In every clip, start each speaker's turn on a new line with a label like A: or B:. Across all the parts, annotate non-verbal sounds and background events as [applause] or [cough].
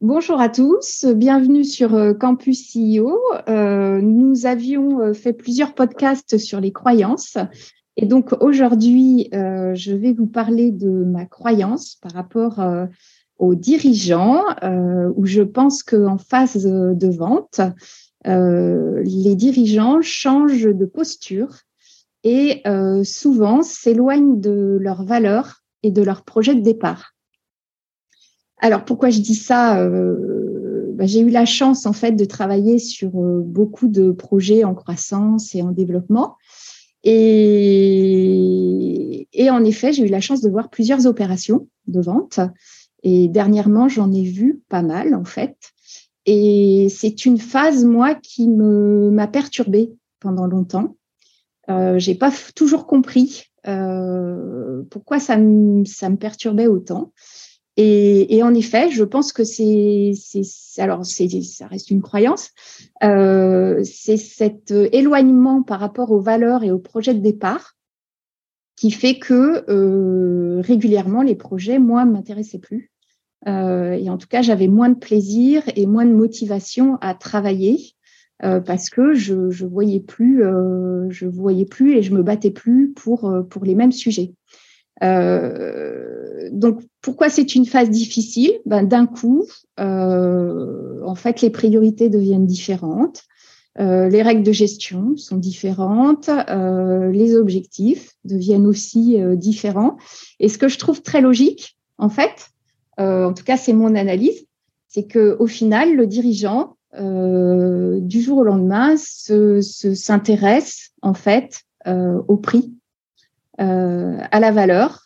A: Bonjour à tous, bienvenue sur euh, Campus CEO. Euh, nous avions euh, fait plusieurs podcasts sur les croyances et donc aujourd'hui, je vais vous parler de ma croyance par rapport aux dirigeants où je pense qu'en phase de vente, les dirigeants changent de posture et souvent s'éloignent de leurs valeurs et de leur projet de départ. Alors pourquoi je dis ça euh, bah, J'ai eu la chance en fait de travailler sur euh, beaucoup de projets en croissance et en développement. Et, en effet, j'ai eu la chance de voir plusieurs opérations de vente. Et dernièrement, j'en ai vu pas mal en fait. Et c'est une phase, moi, qui me m'a perturbée pendant longtemps. Euh, j'ai pas toujours compris euh, pourquoi ça me, ça me perturbait autant. Et, en effet, je pense que c'est, alors ça reste une croyance, euh, c'est cet éloignement par rapport aux valeurs et aux projets de départ qui fait que euh, régulièrement les projets, moi, m'intéressaient plus. Euh, et en tout cas, j'avais moins de plaisir et moins de motivation à travailler parce que je, je voyais plus, je voyais plus et je me battais plus pour pour les mêmes sujets. Euh, donc, pourquoi c'est une phase difficile? Ben, D'un coup, euh, en fait, les priorités deviennent différentes. Euh, les règles de gestion sont différentes, euh, les objectifs deviennent aussi euh, différents. Et ce que je trouve très logique, en fait, en tout cas c'est mon analyse, c'est que au final le dirigeant du jour au lendemain s'intéresse se, en fait au prix à la valeur.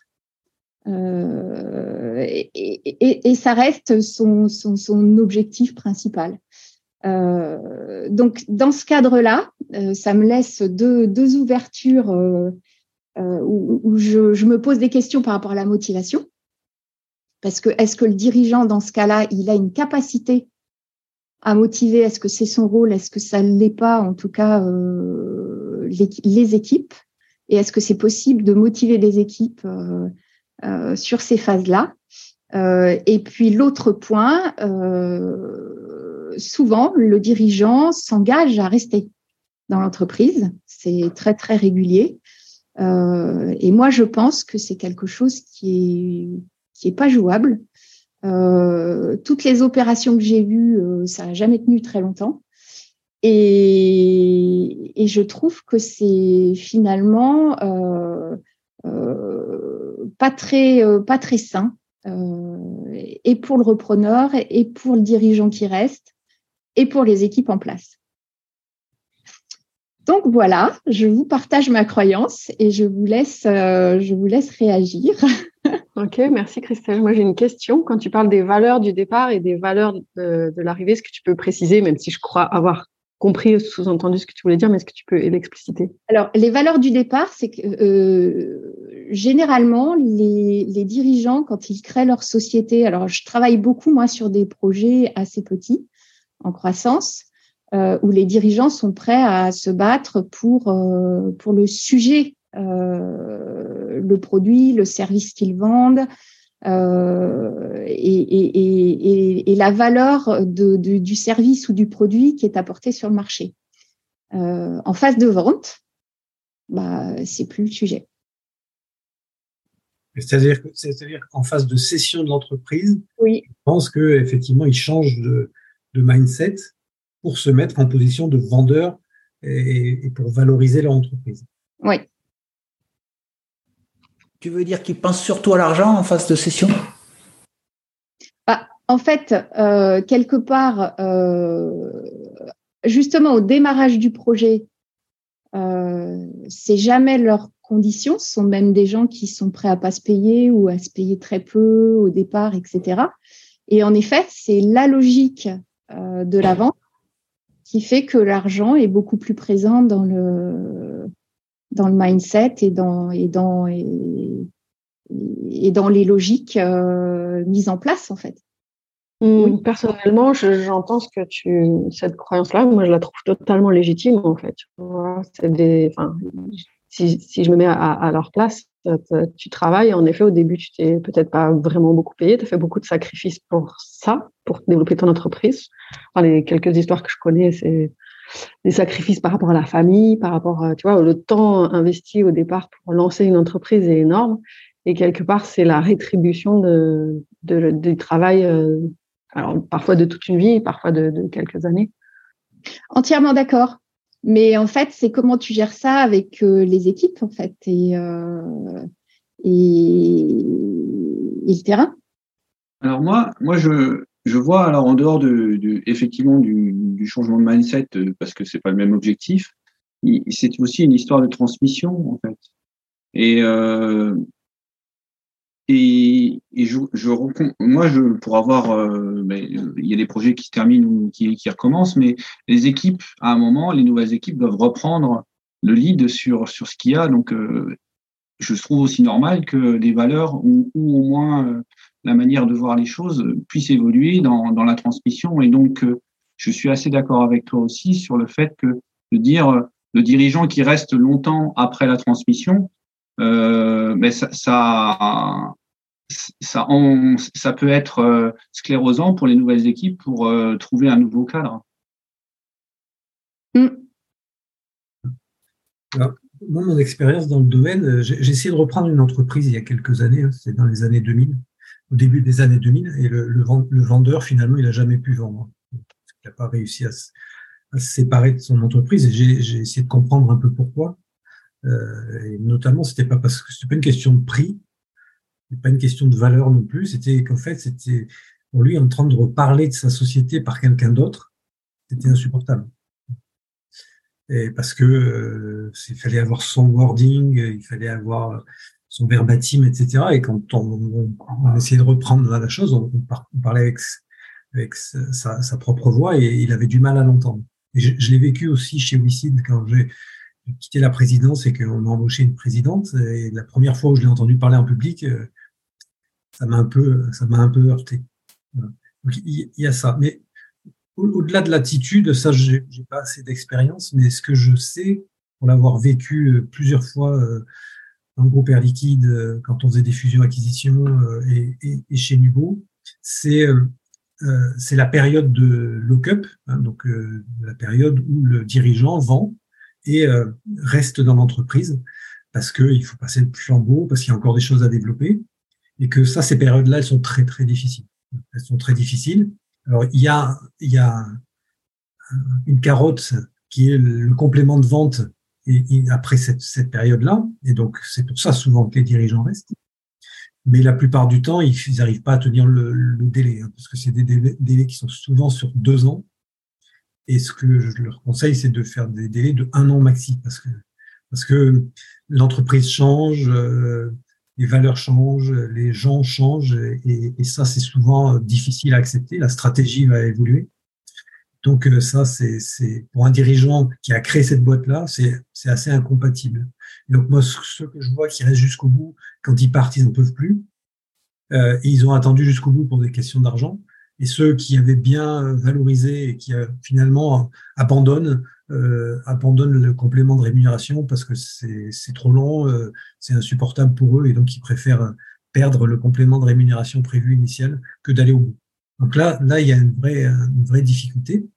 A: Euh, et, ça reste son, objectif principal. Euh, donc, dans ce cadre-là, euh, ça me laisse deux, ouvertures euh, où, je, me pose des questions par rapport à la motivation. Parce que est-ce que le dirigeant, dans ce cas-là, il a une capacité à motiver? Est-ce que c'est son rôle? Est-ce que ça ne l'est pas? En tout cas, les, équipes. Et est-ce que c'est possible de motiver les équipes euh, euh, sur ces phases-là? Euh, Et puis l'autre point, souvent le dirigeant s'engage à rester dans l'entreprise. C'est très très régulier. et moi, je pense que c'est quelque chose qui est qui pas jouable. toutes les opérations que j'ai vues, ça n'a jamais tenu très longtemps. Et, et je trouve que c'est finalement euh, euh, pas très euh, pas très sain et pour le repreneur et pour le dirigeant qui reste et pour les équipes en place. Donc voilà, je vous partage ma croyance et je vous laisse, je vous laisse réagir. [laughs]
B: Ok, merci Christelle. Moi j'ai une question. Quand tu parles des valeurs du départ et des valeurs de l'arrivée, est-ce que tu peux préciser, même si je crois avoir compris sous-entendu ce que tu voulais dire, mais est-ce que tu peux l'expliciter?
A: Alors, les valeurs du départ, c'est que euh, généralement, les, les, dirigeants, quand ils créent leur société, alors je travaille beaucoup, moi, sur des projets assez petits, en croissance, euh, où les dirigeants sont prêts à se battre pour, euh, pour le sujet, euh, le produit, le service qu'ils vendent, euh, et, et, et, et, la valeur de, de, du service ou du produit qui est apporté sur le marché. Euh, en phase de vente, bah, c'est plus le sujet.
C: C'est-à-dire, c'est-à-dire qu'en phase de cession de l'entreprise,
A: oui.
C: je pense que effectivement, il change de, de mindset pour se mettre en position de vendeur et, et pour valoriser leur entreprise.
A: Oui,
D: tu veux dire qu'ils pensent surtout à l'argent en phase de session?
A: Bah, En fait, euh, quelque part, euh, justement au démarrage du projet, euh, c'est jamais leurs conditions. Ce sont même des gens qui sont prêts à pas se payer ou à se payer très peu au départ, etc. Et en effet, c'est la logique de la vente qui fait que l'argent est beaucoup plus présent dans le dans le mindset et dans et dans et, et dans les logiques mises en place en fait.
B: Oui. Personnellement, j'entends ce que tu cette croyance-là. Moi, je la trouve totalement légitime en fait. C'est des, enfin, si, si, je me mets à, leur place, tu travailles. En effet, au début, tu t'es peut-être pas vraiment beaucoup payé. Tu as fait beaucoup de sacrifices pour ça, pour développer ton entreprise. Enfin, les quelques histoires que je connais, c'est des sacrifices par rapport à la famille, par rapport, à, tu vois, le temps investi au départ pour lancer une entreprise est énorme. Et quelque part, c'est la rétribution de, de, du travail, euh, alors parfois de toute une vie, parfois de, de quelques années.
A: Entièrement d'accord. Mais en fait, c'est comment tu gères ça avec euh, les équipes, en fait, et, euh, et, et, le terrain?
E: Alors moi, moi je, je vois alors en dehors de, de effectivement du, du, changement de mindset euh, parce que c'est pas le même objectif, c'est aussi une histoire de transmission en fait. Et euh, et, et je, je, moi, je, pour avoir, euh, ben, il y a des projets qui se terminent ou qui, qui recommencent, mais les équipes, à un moment, les nouvelles équipes doivent reprendre le lead sur sur ce qu'il y a. Donc, euh, je trouve aussi normal que les valeurs ou, ou au moins euh, la manière de voir les choses puissent évoluer dans, dans la transmission. Et donc, euh, je suis assez d'accord avec toi aussi sur le fait que de dire le dirigeant qui reste longtemps après la transmission, euh, mais ça, ça, ça, ça, peut être euh, sclérosant pour les nouvelles équipes pour euh, trouver un nouveau cadre.
C: Mm. Alors, moi, mon expérience dans le domaine, j'ai essayé de reprendre une entreprise il y a quelques années, hein, c'est dans les années 2000, au début des années 2000, et le, le, vendeur, finalement, il n'a jamais pu vendre. Il n'a pas réussi à, se séparer de son entreprise, et j'ai essayé de comprendre un peu pourquoi. Euh, et notamment, c'était pas parce que c'était pas une question de prix, pas une question de valeur non plus. C'était qu'en fait, c'était pour lui en train de reparler de sa société par quelqu'un d'autre, c'était insupportable. Et parce que euh, il fallait avoir son wording, il fallait avoir son verbatim, etc. Et quand on, essayait de reprendre la chose, on, parlait avec, sa, propre voix et il avait du mal à l'entendre. Je l'ai vécu aussi chez Wicid quand j'ai quitté la présidence et qu'on a embauché une présidente. Et la première fois où je l'ai entendu parler en public, euh, ça m'a un peu, ça m'a un peu heurté. Donc il y, a ça. Mais au-delà de l'attitude, ça, j'ai pas assez d'expérience, mais ce que je sais, pour l'avoir vécu euh, plusieurs fois euh, dans le groupe Air Liquide, quand on faisait des fusions-acquisitions et, et, et, chez Nubo, c'est c'est la période de lock-up, hein, donc la période où le dirigeant vend et euh, reste dans l'entreprise parce qu'il faut passer le flambeau, parce qu'il y a encore des choses à développer, et que ça, ces périodes-là, elles sont très, très difficiles. Elles sont très difficiles. Alors, il y a, il y a une carotte qui est le complément de vente et, après cette, cette période-là, et donc c'est pour ça souvent que les dirigeants restent. Mais la plupart du temps, ils n'arrivent pas à tenir le, le délai, hein, parce que c'est des délais qui sont souvent sur deux ans, et ce que je leur conseille, c'est de faire des délais de un an maxi, parce que parce que l'entreprise change, euh, les valeurs changent, les gens changent, et, et ça, c'est souvent difficile à accepter. La stratégie va évoluer. Donc euh, ça, c'est pour un dirigeant qui a créé cette boîte-là, c'est assez incompatible. donc moi, ceux que je vois qui restent jusqu'au bout, quand ils partent, ils n'en peuvent plus. Euh, ils ont attendu jusqu'au bout pour des questions d'argent et ceux qui avaient bien valorisé et qui euh, finalement abandonnent, euh, abandonnent le complément de rémunération parce que c'est trop long, euh, c'est insupportable pour eux et donc ils préfèrent perdre le complément de rémunération prévu initial que d'aller au bout. Donc là, là, il y a une vraie, une vraie difficulté.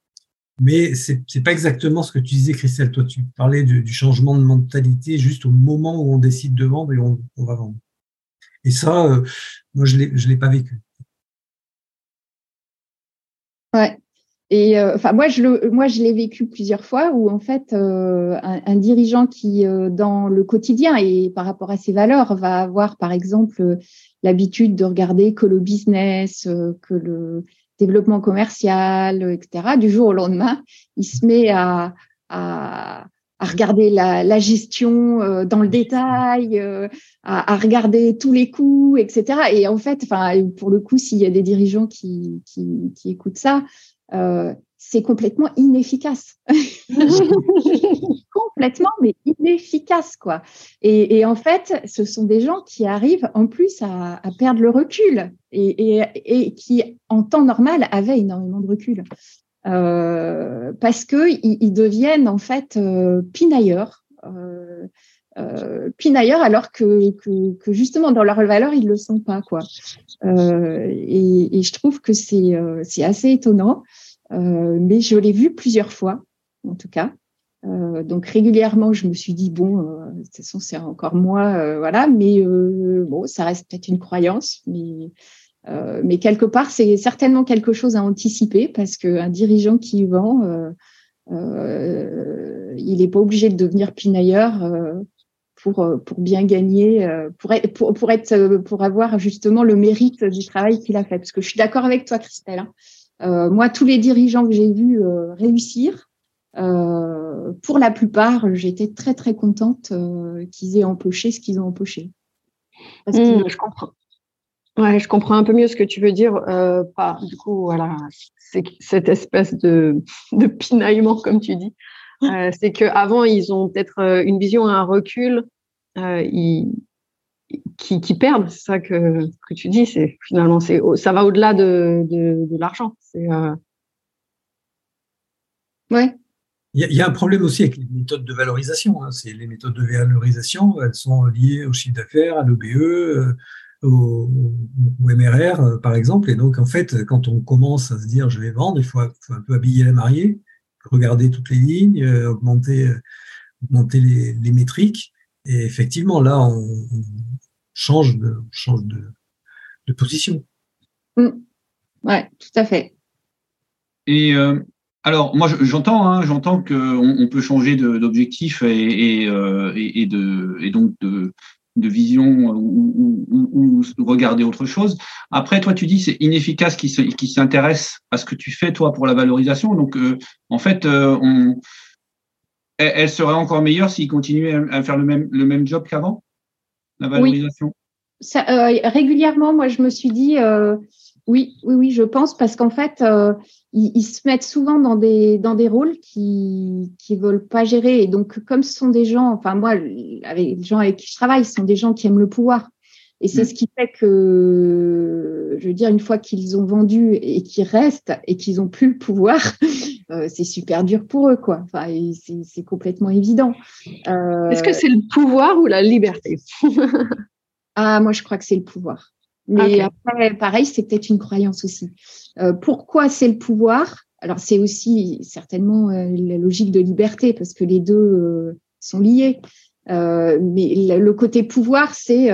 C: Mais c'est n'est pas exactement ce que tu disais, Christelle. Toi, tu parlais du, changement de mentalité juste au moment où on décide de vendre et on, on va vendre. Et ça, euh, moi, je ne l'ai pas vécu.
A: Ouais. Et euh, enfin, moi, je le, moi, je l'ai vécu plusieurs fois où en fait, euh, un, dirigeant qui, dans le quotidien et par rapport à ses valeurs, va avoir, par exemple, l'habitude de regarder que le business, que le développement commercial, etc. Du jour au lendemain, il se met à, à, à regarder la, la gestion euh, dans le détail, euh, à, à, regarder tous les coûts, etc. Et en fait, enfin, pour le coup, s'il y a des dirigeants qui, qui, qui écoutent ça, c'est complètement inefficace. [laughs] complètement, mais inefficace, quoi. Et, en fait, ce sont des gens qui arrivent en plus à, perdre le recul et, qui, en temps normal, avaient énormément de recul. Euh, parce qu'ils ils deviennent en fait euh, pinailleurs. Euh, pinailleurs alors que, justement dans leur valeur ils le sont pas quoi et, je trouve que c'est assez étonnant mais je l'ai vu plusieurs fois en tout cas euh, donc régulièrement, je me suis dit bon, euh, de toute façon c'est encore moi, euh, voilà. Mais bon, ça reste peut-être une croyance, mais mais quelque part c'est certainement quelque chose à anticiper parce qu'un dirigeant qui vend, il n'est pas obligé de devenir pinailleur pour pour bien gagner, pour être pour, pour être pour avoir justement le mérite du travail qu'il a fait. Parce que je suis d'accord avec toi, Christelle. Hein. Moi, tous les dirigeants que j'ai vus réussir, euh, pour la plupart, j'étais très très contente euh, qu'ils aient empoché ce qu'ils ont empoché.
B: Parce mmh, je comprends. Ouais, je comprends un peu mieux ce que tu veux dire. Euh, pas, du coup, voilà, cette espèce de, de pinaillement, comme tu dis. [laughs] Euh, c'est qu'avant, ils ont peut-être une vision, un recul ils, qui, qui, perdent. C'est ça que, que tu dis. C'est finalement, c'est ça va au-delà de, de, de l'argent. C'est
A: ouais.
C: Il y, a un problème aussi avec les méthodes de valorisation. Hein. C'est les méthodes de valorisation, elles sont liées au chiffre d'affaires, à l'OBE, euh, au, MRR, euh, par exemple. Et donc, en fait, quand on commence à se dire je vais vendre, il faut, un peu habiller la mariée, regarder toutes les lignes, euh, augmenter, augmenter les, métriques. Et effectivement, là, on, change de, change de, position.
A: Mmh. Oui, tout à fait.
E: Et alors, moi, j'entends, hein, j'entends qu'on on peut changer d'objectif et, et, euh, et, de, et donc de, de vision ou, ou, ou, regarder autre chose. Après, toi, tu dis c'est inefficace qui, qui s'intéresse à ce que tu fais, toi, pour la valorisation. Donc, euh, en fait, euh, on, elle, serait encore meilleure s'il continuait à, faire le même, le même job qu'avant, la valorisation.
A: Oui. Ça, régulièrement, moi, je me suis dit, oui, oui, oui, je pense, parce qu'en fait, ils, se mettent souvent dans des dans des rôles qui qui veulent pas gérer et donc comme ce sont des gens enfin moi avec les gens avec qui je travaille ce sont des gens qui aiment le pouvoir et c'est ce qui fait que je veux dire une fois qu'ils ont vendu et qu'ils restent et qu'ils ont plus le pouvoir euh, c'est super dur pour eux quoi enfin c'est complètement évident
B: euh, est-ce que c'est le pouvoir ou la liberté? [laughs]
A: Ah moi je crois que c'est le pouvoir mais après, pareil, c'est peut-être une croyance aussi. Euh, pourquoi c'est le pouvoir? Alors, c'est aussi certainement euh, la logique de liberté, parce que les deux euh, sont liés. mais le côté pouvoir, c'est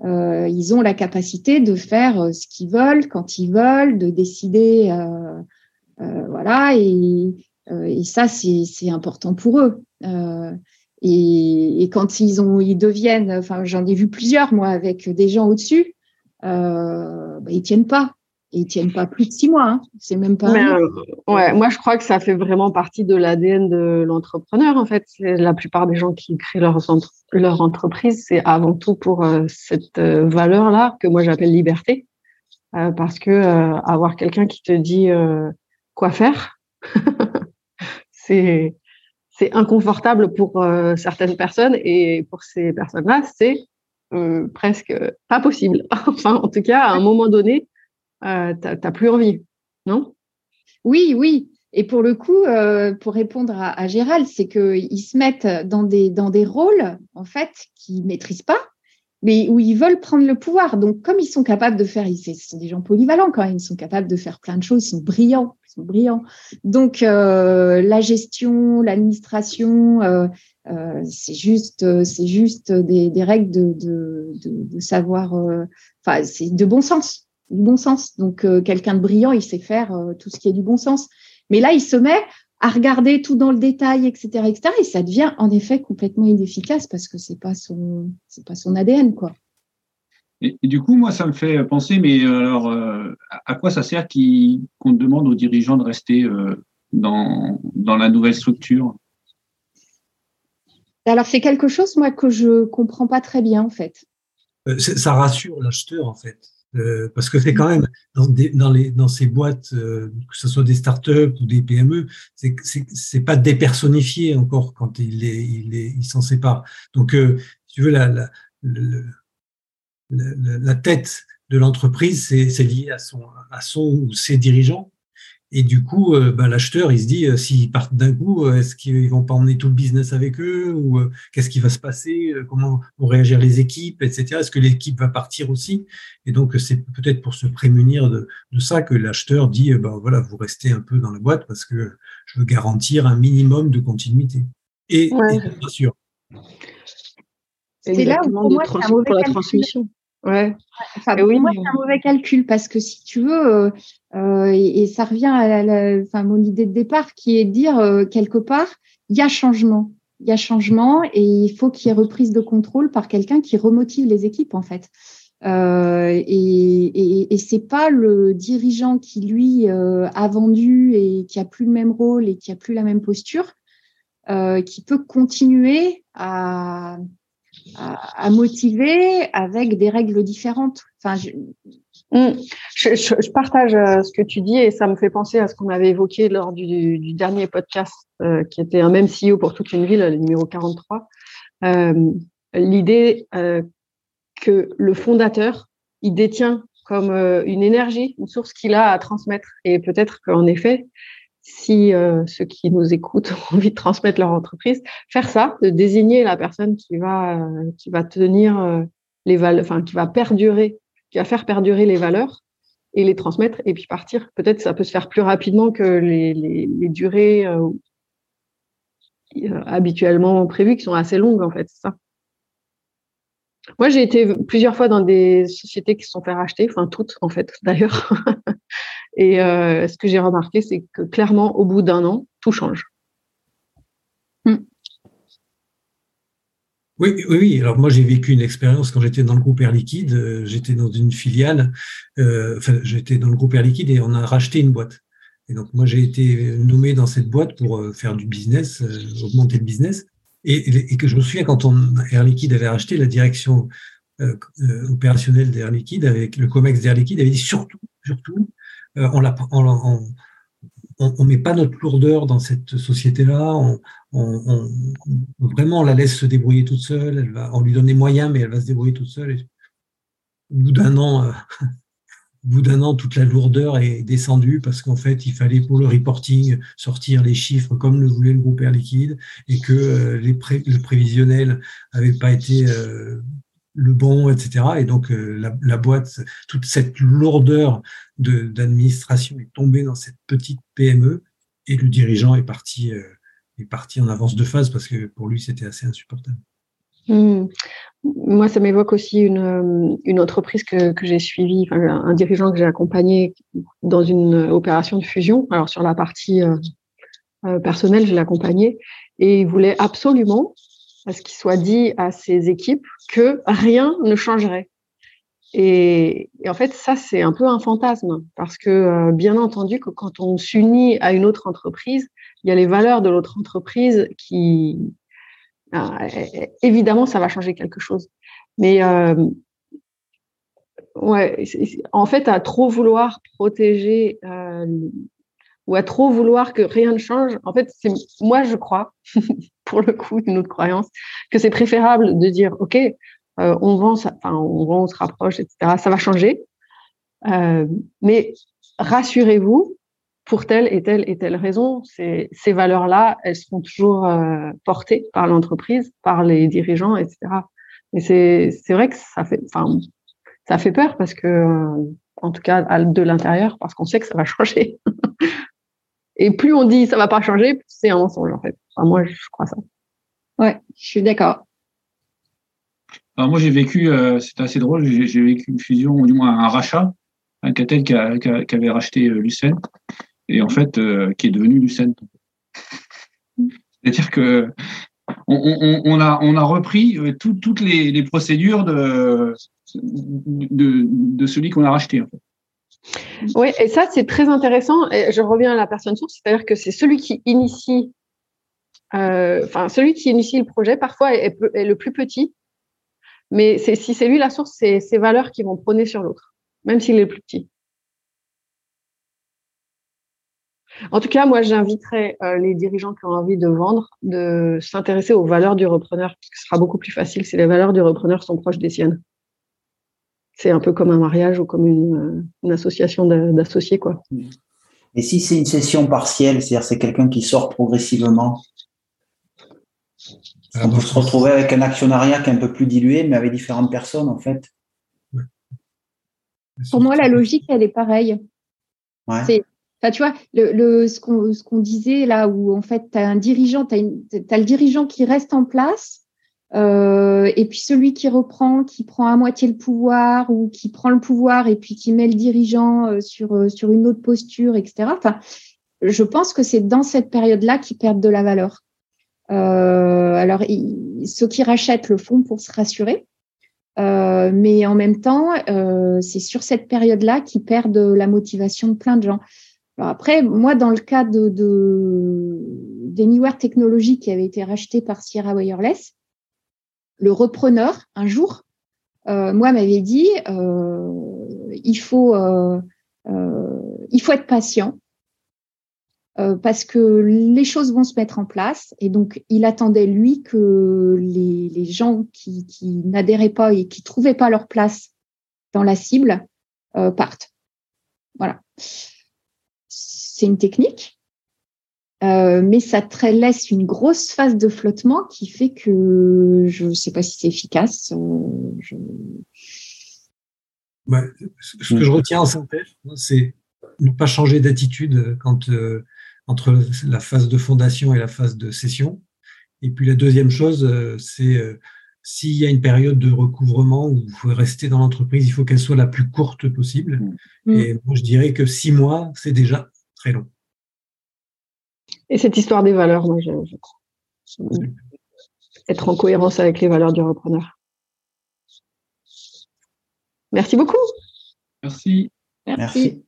A: ils ont la capacité de faire ce qu'ils veulent, quand ils veulent, de décider. Voilà, et, et ça, c'est important pour eux. Et, et, quand ils ont, ils deviennent, enfin, j'en ai vu plusieurs moi avec des gens au-dessus euh, bah, ils tiennent pas. Et ils tiennent pas plus de six mois. Hein. C'est même pas.
B: Euh, ouais, moi je crois que ça fait vraiment partie de l'ADN de l'entrepreneur. En fait, la plupart des gens qui créent leur, leur entreprise, c'est avant tout pour euh, cette euh, valeur-là que moi j'appelle liberté, parce que avoir quelqu'un qui te dit quoi faire, [laughs] c'est inconfortable pour certaines personnes et pour ces personnes-là, c'est euh, presque pas possible. [laughs] enfin, en tout cas, à un moment donné, euh, tu n'as plus envie, non?
A: Oui, oui. Et pour le coup, euh, pour répondre à, Gérald, c'est qu'ils se mettent dans des, dans des rôles, en fait, qu'ils ne maîtrisent pas, mais où ils veulent prendre le pouvoir. Donc, comme ils sont capables de faire, ils, sont des gens polyvalents quand même, ils sont capables de faire plein de choses, ils sont brillants, sont brillants. Donc, la gestion, l'administration, euh, c'est juste, euh, c'est juste des, règles de, de, savoir. Euh, enfin, c'est de bon sens, du bon sens. Donc, quelqu'un de brillant, il sait faire tout ce qui est du bon sens. Mais là, il se met à regarder tout dans le détail, etc., etc. Et ça devient en effet complètement inefficace parce que c'est pas son, c'est pas son ADN, quoi.
E: Et, du coup, moi, ça me fait penser, mais alors, à quoi ça sert qu'on demande aux dirigeants de rester dans, dans la nouvelle structure?
A: Alors, c'est quelque chose, moi, que je comprends pas très bien, en fait.
C: Euh, ça rassure l'acheteur, en fait. Euh, parce que c'est quand même dans, des, dans, les, dans ces boîtes, euh, que ce soit des startups ou des PME, c'est pas dépersonnifié encore quand il est, il est, il s'en sépare. Donc, euh, si tu veux, la, la, la, la tête de l'entreprise, c'est lié à son, à son ou ses dirigeants. Et du coup, euh, bah, l'acheteur, il se dit, euh, s'ils partent d'un coup, euh, est-ce qu'ils vont pas emmener tout le business avec eux ou qu'est-ce qui va se passer Comment vont réagir les équipes, etc. Est-ce que l'équipe va partir aussi? Et donc, c'est peut-être pour se prémunir de, de ça que l'acheteur dit, bah, voilà, vous restez un peu dans la boîte parce que je veux garantir un minimum de continuité. Et, bien sûr.
A: C'est là où pour moi, c'est pour la transmission. Ouais. Enfin, pour moi, c'est un mauvais calcul parce que si tu veux, euh, euh et, ça revient à la, enfin, mon idée de départ qui est de dire euh, quelque part, il y a changement. Il y a changement et il faut qu'il y ait reprise de contrôle par quelqu'un qui remotive les équipes en fait. Euh, et, et, et c'est pas le dirigeant qui lui euh, a vendu et qui a plus le même rôle et qui a plus la même posture qui peut continuer à, à, motiver avec des règles différentes. Enfin,
B: mm. je... Je, partage euh, ce que tu dis et ça me fait penser à ce qu'on avait évoqué lors du, dernier podcast euh, qui était un même CEO pour toute une ville, le numéro 43. Euh, L'idée euh, que le fondateur, il détient comme une énergie, une source qu'il a à transmettre. Et peut-être qu'en effet, si euh, ceux qui nous écoutent ont envie de transmettre leur entreprise, faire ça, de désigner la personne qui va euh, qui va tenir euh, les valeurs, enfin qui va perdurer, qui va faire perdurer les valeurs et les transmettre et puis partir. Peut-être ça peut se faire plus rapidement que les, les, les durées habituellement prévues qui sont assez longues en fait, ça. Moi, j'ai été plusieurs fois dans des sociétés qui se sont fait racheter, enfin toutes en fait d'ailleurs. [laughs] Et euh, ce que j'ai remarqué, c'est que clairement, au bout d'un an, tout change.
C: Hmm. Oui, oui, oui. Alors moi, j'ai vécu une expérience quand j'étais dans le groupe Air Liquide. Euh, j'étais dans une filiale. Euh, enfin, j'étais dans le groupe Air Liquide et on a racheté une boîte. Et donc moi, j'ai été nommé dans cette boîte pour faire du business, augmenter le business. Et, et, que je me souviens quand on, Air Liquide avait racheté la direction opérationnelle d'Air Liquide avec le Comex d'Air Liquide avait dit surtout, surtout, on, on, on, met pas notre lourdeur dans cette société-là. On, vraiment, on la laisse se débrouiller toute seule. On lui donne les moyens, mais elle va se débrouiller toute seule. au bout d'un an, euh, [laughs] d'un an, toute la lourdeur est descendue parce qu'en fait, il fallait pour le reporting sortir les chiffres comme le voulait le groupe Air Liquide et que euh, le prévisionnel n'avait pas été le bon, etc. Et donc la, la, boîte, toute cette lourdeur d'administration est tombé dans cette petite PME et le dirigeant est parti, euh, est parti en avance de phase parce que pour lui, c'était assez insupportable.
B: Hmm. Moi, ça m'évoque aussi une, euh, une, entreprise que, que j'ai suivie, un dirigeant que j'ai accompagné dans une opération de fusion. Alors, sur la partie euh, euh personnelle, je l'ai accompagné et il voulait absolument, à ce qu'il soit dit à ses équipes, que rien ne changerait. Et, en fait, ça, c'est un peu un fantasme, parce que euh, bien entendu que quand on s'unit à une autre entreprise, il y a les valeurs de l'autre entreprise qui, ah, évidemment, ça va changer quelque chose. Mais euh, ouais, en fait, à trop vouloir protéger euh, ou à trop vouloir que rien ne change, en fait, c'est moi, je crois, [laughs] pour le coup, une autre croyance, que c'est préférable de dire, OK, euh, on vend, enfin, on vend, on se rapproche, etc. Ça va changer. Euh, mais rassurez-vous, pour telle et telle et telle raison, ces, ces valeurs-là, elles seront toujours euh, portées par l'entreprise, par les dirigeants, etc. Et c'est, c'est vrai que ça fait, enfin, ça fait peur parce que, en tout cas, de l'intérieur, parce qu'on sait que ça va changer. [laughs] et plus on dit ça va pas changer, plus c'est un mensonge, en fait. Enfin, moi, je crois ça.
A: Ouais, je suis d'accord.
E: Alors moi, j'ai vécu, euh, c'était assez drôle, j'ai vécu une fusion, ou du moins un rachat, un Catel qui, qui, avait racheté euh, Lucent, et en fait, euh, qui est devenu Lucent. C'est-à-dire que on, on, a, on a repris euh, tout, toutes les, les, procédures de, de, de celui qu'on a racheté. En fait.
B: Oui, et ça, c'est très intéressant. Et je reviens à la personne source, c'est-à-dire que c'est celui qui initie, euh, celui qui initie le projet, parfois, est, le plus petit mais si c'est lui la source, c'est ses valeurs qui vont prôner sur l'autre. même s'il est plus petit. En tout cas, moi, j'inviterais euh, les dirigeants qui ont envie de vendre de s'intéresser aux valeurs du repreneur, parce que ce sera beaucoup plus facile si les valeurs du repreneur sont proches des siennes. C'est un peu comme un mariage ou comme une, euh, association d'associés, quoi.
D: Et si c'est une session partielle, c'est-à-dire c'est quelqu'un qui sort progressivement, ah, on peut se retrouver avec un actionnariat qui est un peu plus dilué, mais avec différentes personnes, en fait.
A: Pour moi, la logique, elle est pareille. Ouais. Enfin, tu vois, le, ce qu'on disait là, où en fait, tu as un dirigeant, tu as, le dirigeant qui reste en place, euh, et puis celui qui reprend, qui prend à moitié le pouvoir, ou qui prend le pouvoir et puis qui met le dirigeant euh, sur, euh, sur une autre posture, etc. Enfin, je pense que c'est dans cette période-là qu'ils perdent de la valeur. alors, ceux qui rachètent le font pour se rassurer, mais en même temps, c'est sur cette période-là qu'ils perdent la motivation de plein de gens après, moi, dans le cas de, de d'Anywhere Technologies qui avait été racheté par Sierra Wireless, le repreneur, un jour, euh, moi, m'avait dit euh, il, faut, euh, il faut être patient parce que les choses vont se mettre en place. Et donc, il attendait, lui, que les, gens qui, qui n'adhéraient pas et qui trouvaient pas leur place dans la cible partent. Voilà c'est une technique, euh, mais ça laisse une grosse phase de flottement qui fait que je ne sais pas si c'est efficace. Euh,
C: ce que je retiens en synthèse, c'est ne pas changer d'attitude quand euh, entre la phase de fondation et la phase de session. Et puis la deuxième chose, c'est s'il y a une période de recouvrement où il faut rester dans l'entreprise, il faut qu'elle soit la plus courte possible. Mm. Et moi, je dirais que six mois, c'est déjà très long.
B: Et cette histoire des valeurs, moi, je, Être en cohérence avec les valeurs du repreneur. Merci beaucoup.
E: Merci.
A: Merci.